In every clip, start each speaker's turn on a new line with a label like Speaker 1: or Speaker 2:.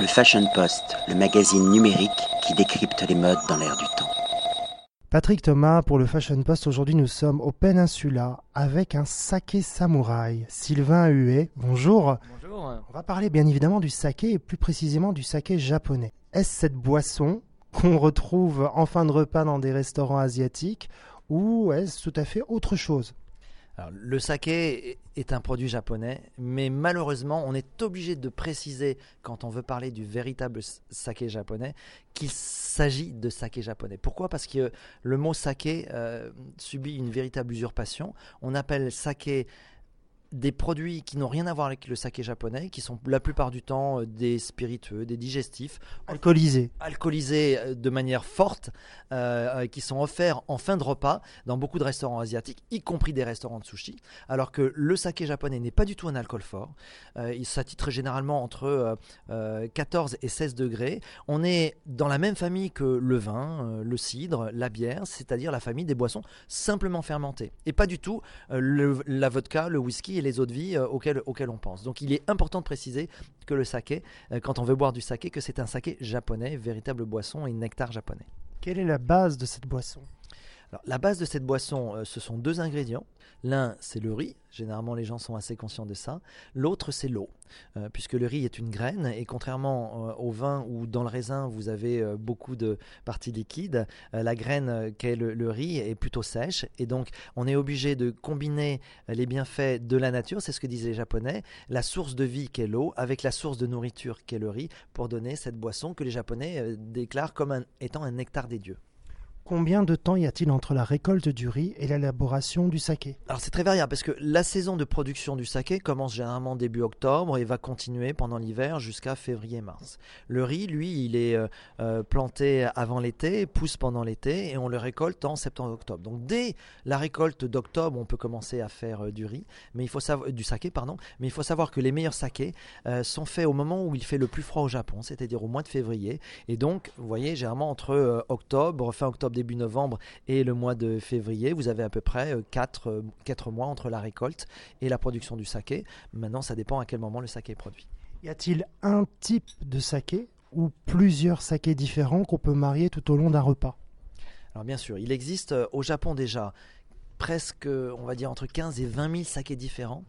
Speaker 1: Le Fashion Post, le magazine numérique qui décrypte les modes dans l'air du temps.
Speaker 2: Patrick Thomas pour le Fashion Post. Aujourd'hui, nous sommes au Peninsula avec un saké samouraï. Sylvain Huet, bonjour.
Speaker 3: Bonjour.
Speaker 2: On va parler bien évidemment du saké et plus précisément du saké japonais. Est-ce cette boisson qu'on retrouve en fin de repas dans des restaurants asiatiques ou est-ce tout à fait autre chose?
Speaker 3: Le saké est un produit japonais, mais malheureusement, on est obligé de préciser, quand on veut parler du véritable saké japonais, qu'il s'agit de saké japonais. Pourquoi? Parce que le mot saké euh, subit une véritable usurpation. On appelle saké des produits qui n'ont rien à voir avec le saké japonais, qui sont la plupart du temps euh, des spiritueux, des digestifs,
Speaker 2: Alcoolisé.
Speaker 3: alcoolisés euh, de manière forte, euh, qui sont offerts en fin de repas dans beaucoup de restaurants asiatiques, y compris des restaurants de sushi, alors que le saké japonais n'est pas du tout un alcool fort. Euh, il s'attitre généralement entre euh, euh, 14 et 16 degrés. On est dans la même famille que le vin, le cidre, la bière, c'est-à-dire la famille des boissons simplement fermentées, et pas du tout le- la vodka, le whisky et les eaux de vie euh, auxquelles, auxquelles on pense. Donc il est important de préciser que le saké, euh, quand on veut boire du saké, que c'est un saké japonais, véritable boisson et nectar japonais.
Speaker 2: Quelle est la base de cette boisson?
Speaker 3: La base de cette boisson, euh, ce sont deux ingrédients. L'un, c'est le riz. Généralement, les gens sont assez conscients de ça. L'autre, c'est l'eau, euh, puisque le riz est une graine. Et contrairement euh, au vin où dans le raisin, vous avez beaucoup de parties liquides, la graine qu'est le, riz est plutôt sèche. Et donc, on est obligé de combiner les bienfaits de la nature, c'est ce que disaient les Japonais, la source de vie qu'est l'eau, avec la source de nourriture qu'est le riz, pour donner cette boisson que les Japonais déclarent comme étant un nectar des dieux.
Speaker 2: Combien de temps y a-t-il entre la récolte du riz et l'élaboration du saké?
Speaker 3: Alors c'est très variable parce que la saison de production du saké commence généralement début octobre et va continuer pendant l'hiver jusqu'à février-mars. Le riz, lui, il est euh, euh, planté avant l'été, pousse pendant l'été et on le récolte en septembre-octobre. Donc dès la récolte d'octobre, on peut commencer à faire euh, du riz, mais il faut savoir du saké pardon, mais il faut savoir que les meilleurs sakés sont faits au moment où il fait le plus froid au Japon, c'est-à-dire au mois de février. Et donc, vous voyez, généralement entre octobre, fin octobre, début novembre et le mois de février, vous avez à peu près 4, mois entre la récolte et la production du saké. Maintenant, ça dépend à quel moment le saké est produit.
Speaker 2: Y a-t-il un type de saké ou plusieurs sakés différents qu'on peut marier tout au long d'un repas?
Speaker 3: Alors bien sûr, il existe euh, au Japon déjà presque, on va dire, entre 15 et 20 000 sakés différents.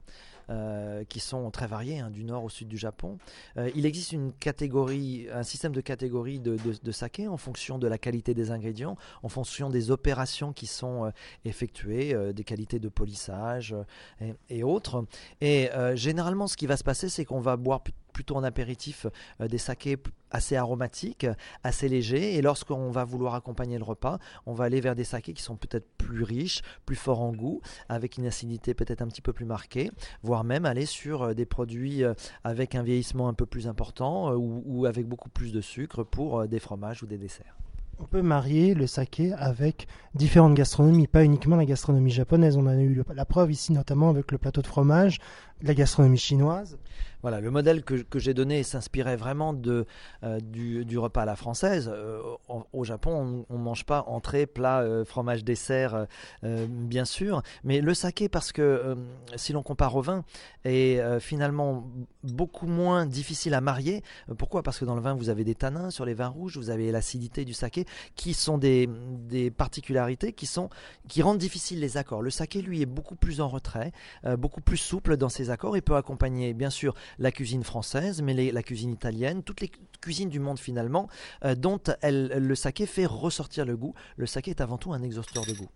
Speaker 3: Euh, qui sont très variés, hein, du nord au sud du Japon. Euh, il existe une catégorie, un système de catégories de, de, saké en fonction de la qualité des ingrédients, en fonction des opérations qui sont euh, effectuées, des qualités de polissage et, et autres. Et généralement, ce qui va se passer, c'est qu'on va boire plutôt en apéritif euh, des sakés assez aromatiques, assez légers. Et lorsqu'on va vouloir accompagner le repas, on va aller vers des sakés qui sont peut-être plus riches, plus forts en goût, avec une acidité peut-être un petit peu plus marquée, voire même aller sur euh, des produits euh, avec un vieillissement un peu plus important ou, ou avec beaucoup plus de sucre pour des fromages ou des desserts.
Speaker 2: On peut marier le saké avec différentes gastronomies, pas uniquement la gastronomie japonaise. On en a eu la preuve ici, notamment avec le plateau de fromage, la gastronomie chinoise.
Speaker 3: Voilà, le modèle que, que j'ai donné s'inspirait vraiment de, euh, du, du repas à la française. Euh, au, Japon, on ne mange pas entrée, plat, euh, fromage, dessert, bien sûr. Mais le saké, parce que si l'on compare au vin, est finalement beaucoup moins difficile à marier. Pourquoi? Parce que dans le vin, vous avez des tanins, sur les vins rouges, vous avez l'acidité du saké, qui sont des, des particularités qui, sont, qui rendent difficiles les accords. Le saké, lui, est beaucoup plus en retrait, beaucoup plus souple dans ses accords. Il peut accompagner, bien sûr, la cuisine française, mais la cuisine italienne, toutes les cuisines du monde finalement, euh, dont elle- le saké fait ressortir le goût. Le saké est avant tout un exhausteur de goût.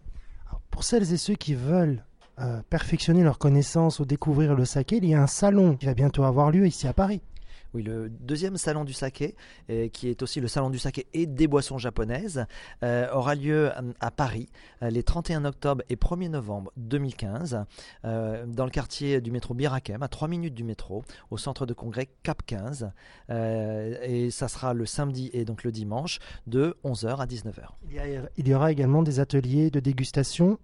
Speaker 2: Pour celles et ceux qui veulent euh, perfectionner leurs connaissances ou découvrir le saké, il y a un salon qui va bientôt avoir lieu ici à Paris.
Speaker 3: Oui, le deuxième salon du saké, qui est aussi le salon du saké et des boissons japonaises, euh, aura lieu euh, à Paris euh, les 31 octobre et 1er novembre 2015, euh, dans le quartier du métro Birakem, à 3 minutes du métro, au centre de congrès Cap 15. Euh, et ça sera le samedi et donc le dimanche de 11h à 19h.
Speaker 2: Il y, il y aura également des ateliers de dégustation.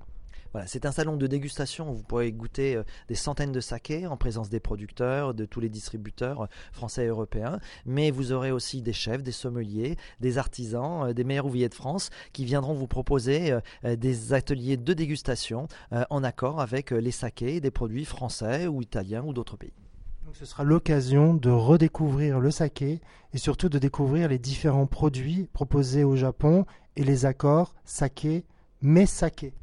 Speaker 3: C'est un salon de dégustation où vous pourrez goûter euh, des centaines de sakés en présence des producteurs, de tous les distributeurs euh, français et européens. Mais vous aurez aussi des chefs, des sommeliers, des artisans, euh, des meilleurs ouvriers de France qui viendront vous proposer des ateliers de dégustation en accord avec les sakés des produits français ou italiens ou d'autres pays.
Speaker 2: Ce sera l'occasion de redécouvrir le saké et surtout de découvrir les différents produits proposés au Japon et les accords saké, mais saké.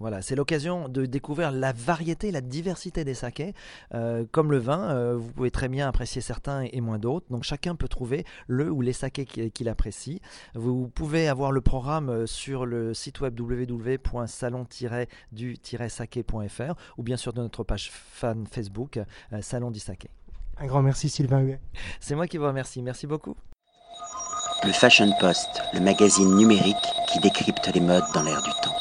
Speaker 3: Voilà, c'est l'occasion de découvrir la variété, la diversité des sakés. Euh, comme le vin, euh, vous pouvez très bien apprécier certains et moins d'autres. Donc chacun peut trouver le ou les sakés qu'il apprécie. Vous pouvez avoir le programme euh, sur le site web www.salon-du-saké.fr ou bien sûr de notre page fan Facebook Salon du Saké.
Speaker 2: Un grand merci Sylvain Huet.
Speaker 3: C'est moi qui vous remercie. Merci beaucoup.
Speaker 1: Le Fashion Post, le magazine numérique qui décrypte les modes dans l'air du temps.